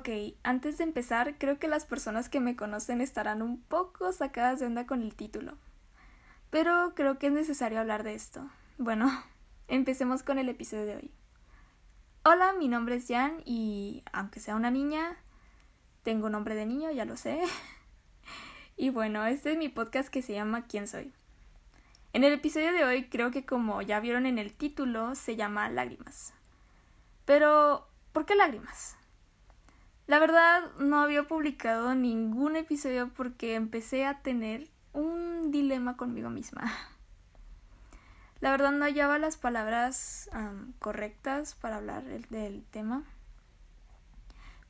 Ok, antes de empezar, creo que las personas que me conocen estarán un poco sacadas de onda con el título. Pero creo que es necesario hablar de esto. Bueno, empecemos con el episodio de hoy. Hola, mi nombre es Jan y aunque sea una niña, tengo nombre de niño, ya lo sé. y bueno, este es mi podcast que se llama ¿Quién soy? En el episodio de hoy creo que como ya vieron en el título, se llama Lágrimas. Pero, ¿por qué lágrimas? La verdad, no había publicado ningún episodio porque empecé a tener un dilema conmigo misma. La verdad no hallaba las palabras correctas para hablar del tema.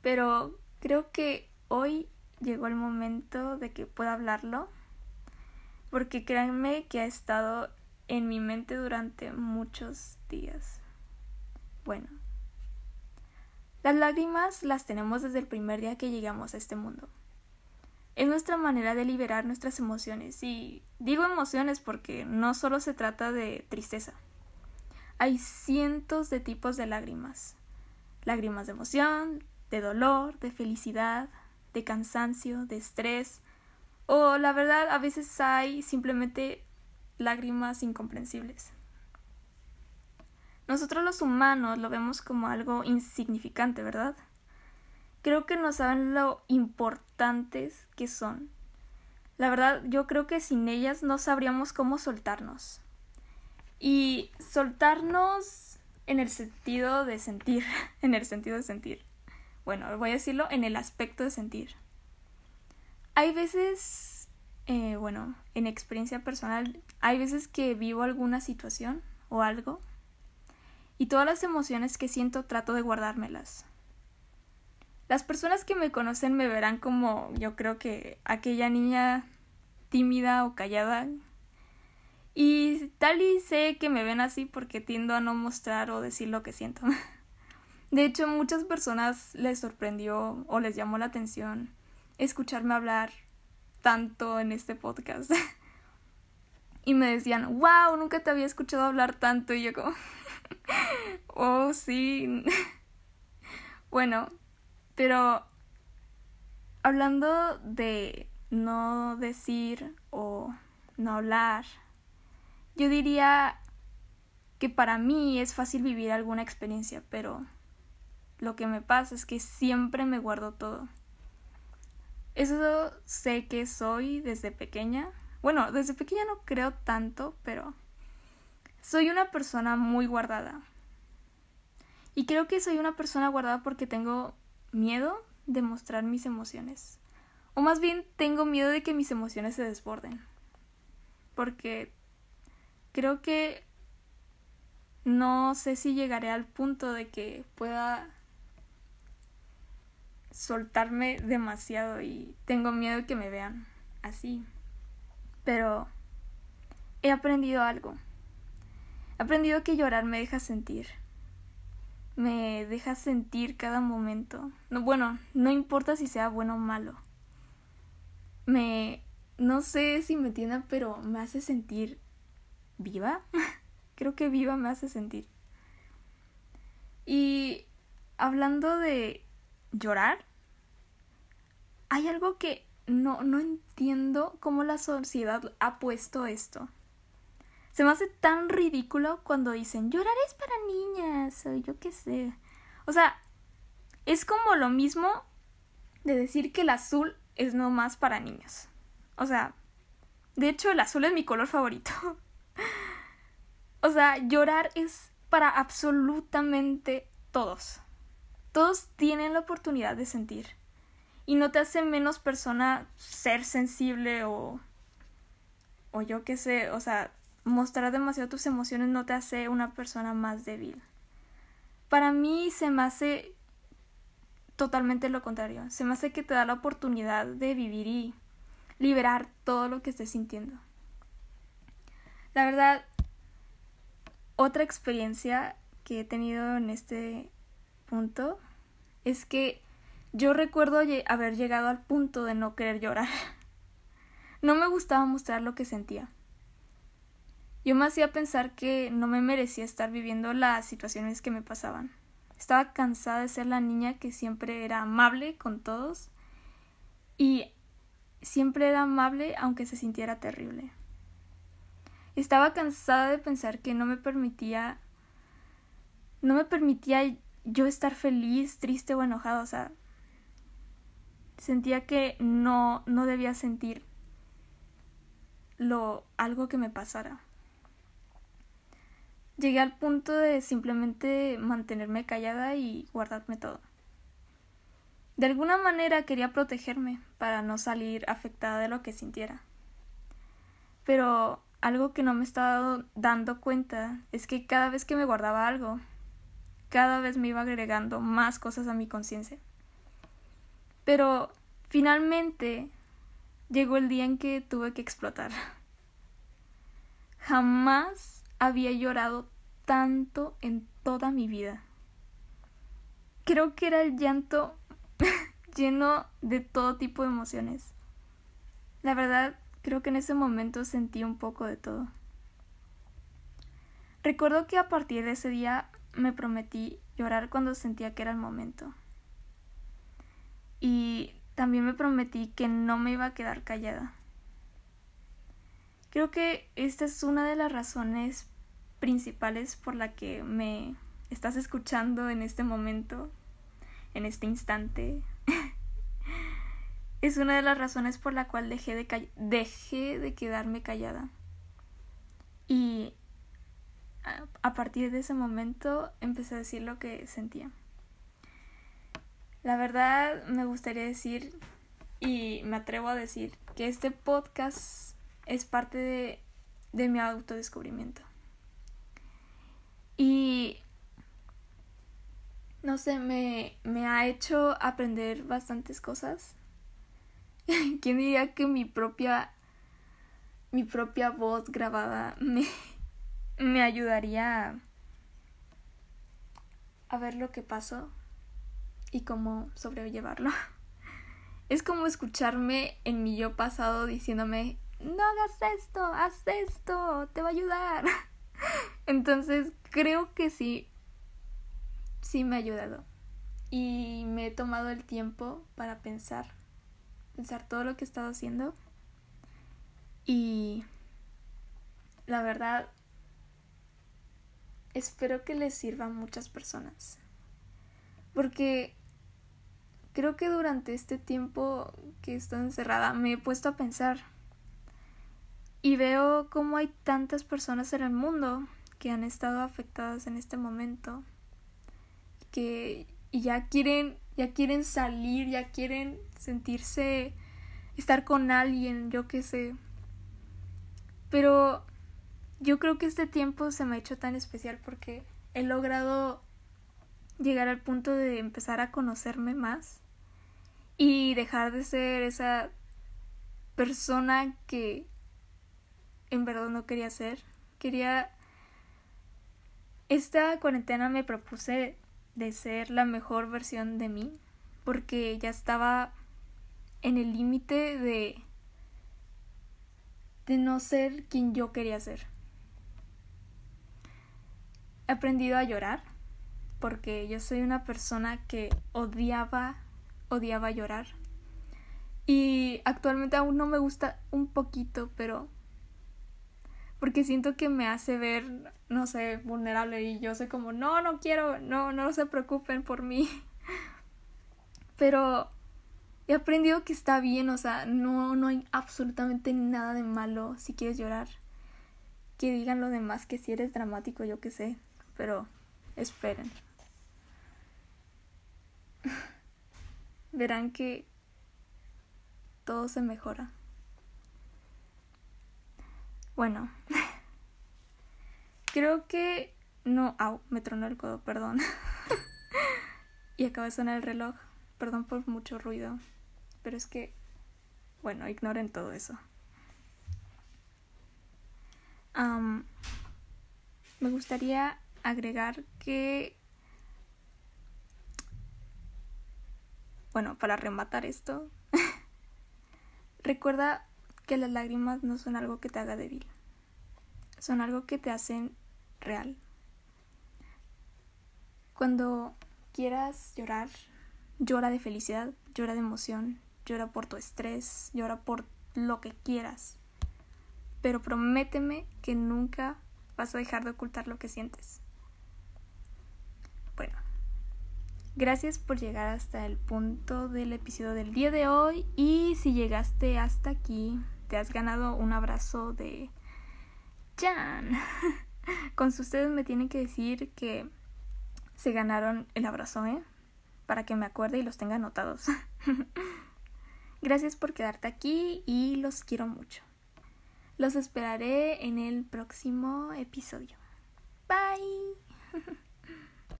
Pero creo que hoy llegó el momento de que pueda hablarlo. Porque créanme que ha estado en mi mente durante muchos días. Bueno, las lágrimas las tenemos desde el primer día que llegamos a este mundo. Es nuestra manera de liberar nuestras emociones y digo emociones porque no solo se trata de tristeza. Hay cientos de tipos de lágrimas. Lágrimas de emoción, de dolor, de felicidad, de cansancio, de estrés o la verdad a veces hay simplemente lágrimas incomprensibles. Nosotros los humanos lo vemos como algo insignificante, ¿verdad? Creo que no saben lo importantes que son. La verdad, yo creo que sin ellas no sabríamos cómo soltarnos. Y soltarnos en el sentido de sentir, en el sentido de sentir. Bueno, voy a decirlo en el aspecto de sentir. Hay veces, eh, bueno, en experiencia personal, hay veces que vivo alguna situación o algo y todas las emociones que siento trato de guardármelas. Las personas que me conocen me verán como yo creo que aquella niña tímida o callada. Y tal y sé que me ven así porque tiendo a no mostrar o decir lo que siento. De hecho, muchas personas les sorprendió o les llamó la atención escucharme hablar tanto en este podcast. y me decían, wow, nunca te había escuchado hablar tanto. Y yo como, oh, sí. bueno, pero hablando de no decir o no hablar, yo diría que para mí es fácil vivir alguna experiencia, pero lo que me pasa es que siempre me guardo todo. Eso sé que soy desde pequeña. Bueno, desde pequeña no creo tanto, pero soy una persona muy guardada. Y creo que soy una persona guardada porque tengo miedo de mostrar mis emociones. O más bien tengo miedo de que mis emociones se desborden. Porque creo que no sé si llegaré al punto de que pueda soltarme demasiado y tengo miedo de que me vean así. Pero he aprendido algo. Aprendido que llorar me deja sentir. Me deja sentir cada momento. No, bueno, no importa si sea bueno o malo. Me... No sé si me entienda, pero me hace sentir viva. Creo que viva me hace sentir. Y hablando de llorar, hay algo que no, no entiendo cómo la sociedad ha puesto esto. Se me hace tan ridículo cuando dicen llorar es para niñas o yo qué sé. O sea, es como lo mismo de decir que el azul es no más para niñas. O sea, de hecho el azul es mi color favorito. o sea, llorar es para absolutamente todos. Todos tienen la oportunidad de sentir. Y no te hace menos persona ser sensible o... o yo qué sé, o sea, mostrar demasiado tus emociones no te hace una persona más débil. Para mí se me hace totalmente lo contrario. Se me hace que te da la oportunidad de vivir y liberar todo lo que estés sintiendo. La verdad, otra experiencia que he tenido en este punto es que yo recuerdo haber llegado al punto de no querer llorar. No me gustaba mostrar lo que sentía. Yo me hacía pensar que no me merecía estar viviendo las situaciones que me pasaban. Estaba cansada de ser la niña que siempre era amable con todos y siempre era amable aunque se sintiera terrible. Estaba cansada de pensar que no me permitía no me permitía yo estar feliz, triste o enojada, o sea, sentía que no no debía sentir lo algo que me pasara. Llegué al punto de simplemente mantenerme callada y guardarme todo. De alguna manera quería protegerme para no salir afectada de lo que sintiera. Pero algo que no me estaba dando cuenta es que cada vez que me guardaba algo, cada vez me iba agregando más cosas a mi conciencia. Pero finalmente llegó el día en que tuve que explotar. Jamás había llorado tanto en toda mi vida. Creo que era el llanto lleno de todo tipo de emociones. La verdad, creo que en ese momento sentí un poco de todo. Recuerdo que a partir de ese día me prometí llorar cuando sentía que era el momento. Y también me prometí que no me iba a quedar callada. Creo que esta es una de las razones principales por la que me estás escuchando en este momento, en este instante. es una de las razones por la cual dejé de, dejé de quedarme callada. Y a partir de ese momento empecé a decir lo que sentía. La verdad me gustaría decir y me atrevo a decir que este podcast es parte de, de mi autodescubrimiento. Y no sé, me, me ha hecho aprender bastantes cosas. ¿Quién diría que mi propia mi propia voz grabada me, me ayudaría a ver lo que pasó y cómo sobrellevarlo. Es como escucharme en mi yo pasado diciéndome, no hagas esto, haz esto, te va a ayudar. Entonces creo que sí, sí me ha ayudado. Y me he tomado el tiempo para pensar, pensar todo lo que he estado haciendo. Y la verdad, espero que les sirva a muchas personas. Porque creo que durante este tiempo que estoy encerrada me he puesto a pensar y veo cómo hay tantas personas en el mundo que han estado afectadas en este momento que ya quieren ya quieren salir, ya quieren sentirse estar con alguien, yo qué sé. Pero yo creo que este tiempo se me ha hecho tan especial porque he logrado llegar al punto de empezar a conocerme más y dejar de ser esa persona que en verdad no quería ser. Quería... Esta cuarentena me propuse de ser la mejor versión de mí porque ya estaba en el límite de de no ser quien yo quería ser. He aprendido a llorar porque yo soy una persona que odiaba odiaba llorar. Y actualmente aún no me gusta un poquito, pero porque siento que me hace ver, no sé, vulnerable y yo soy como, no, no quiero, no, no se preocupen por mí. Pero he aprendido que está bien, o sea, no, no hay absolutamente nada de malo si quieres llorar. Que digan lo demás que si eres dramático, yo qué sé, pero esperen. Verán que todo se mejora. Bueno, creo que no. Au, me tronó el codo, perdón. y acaba de sonar el reloj. Perdón por mucho ruido. Pero es que. Bueno, ignoren todo eso. me gustaría agregar que. Bueno, para rematar esto. recuerda que las lágrimas no son algo que te haga débil, son algo que te hacen real. Cuando quieras llorar, llora de felicidad, llora de emoción, llora por tu estrés, llora por lo que quieras. Pero prométeme que nunca vas a dejar de ocultar lo que sientes. Bueno, gracias por llegar hasta el punto del episodio del día de hoy y si llegaste hasta aquí, te has ganado un abrazo de Con ustedes me tienen que decir que se ganaron el abrazo, ¿eh? Para que me acuerde y los tenga anotados. Gracias por quedarte aquí y los quiero mucho. Los esperaré en el próximo episodio. Bye.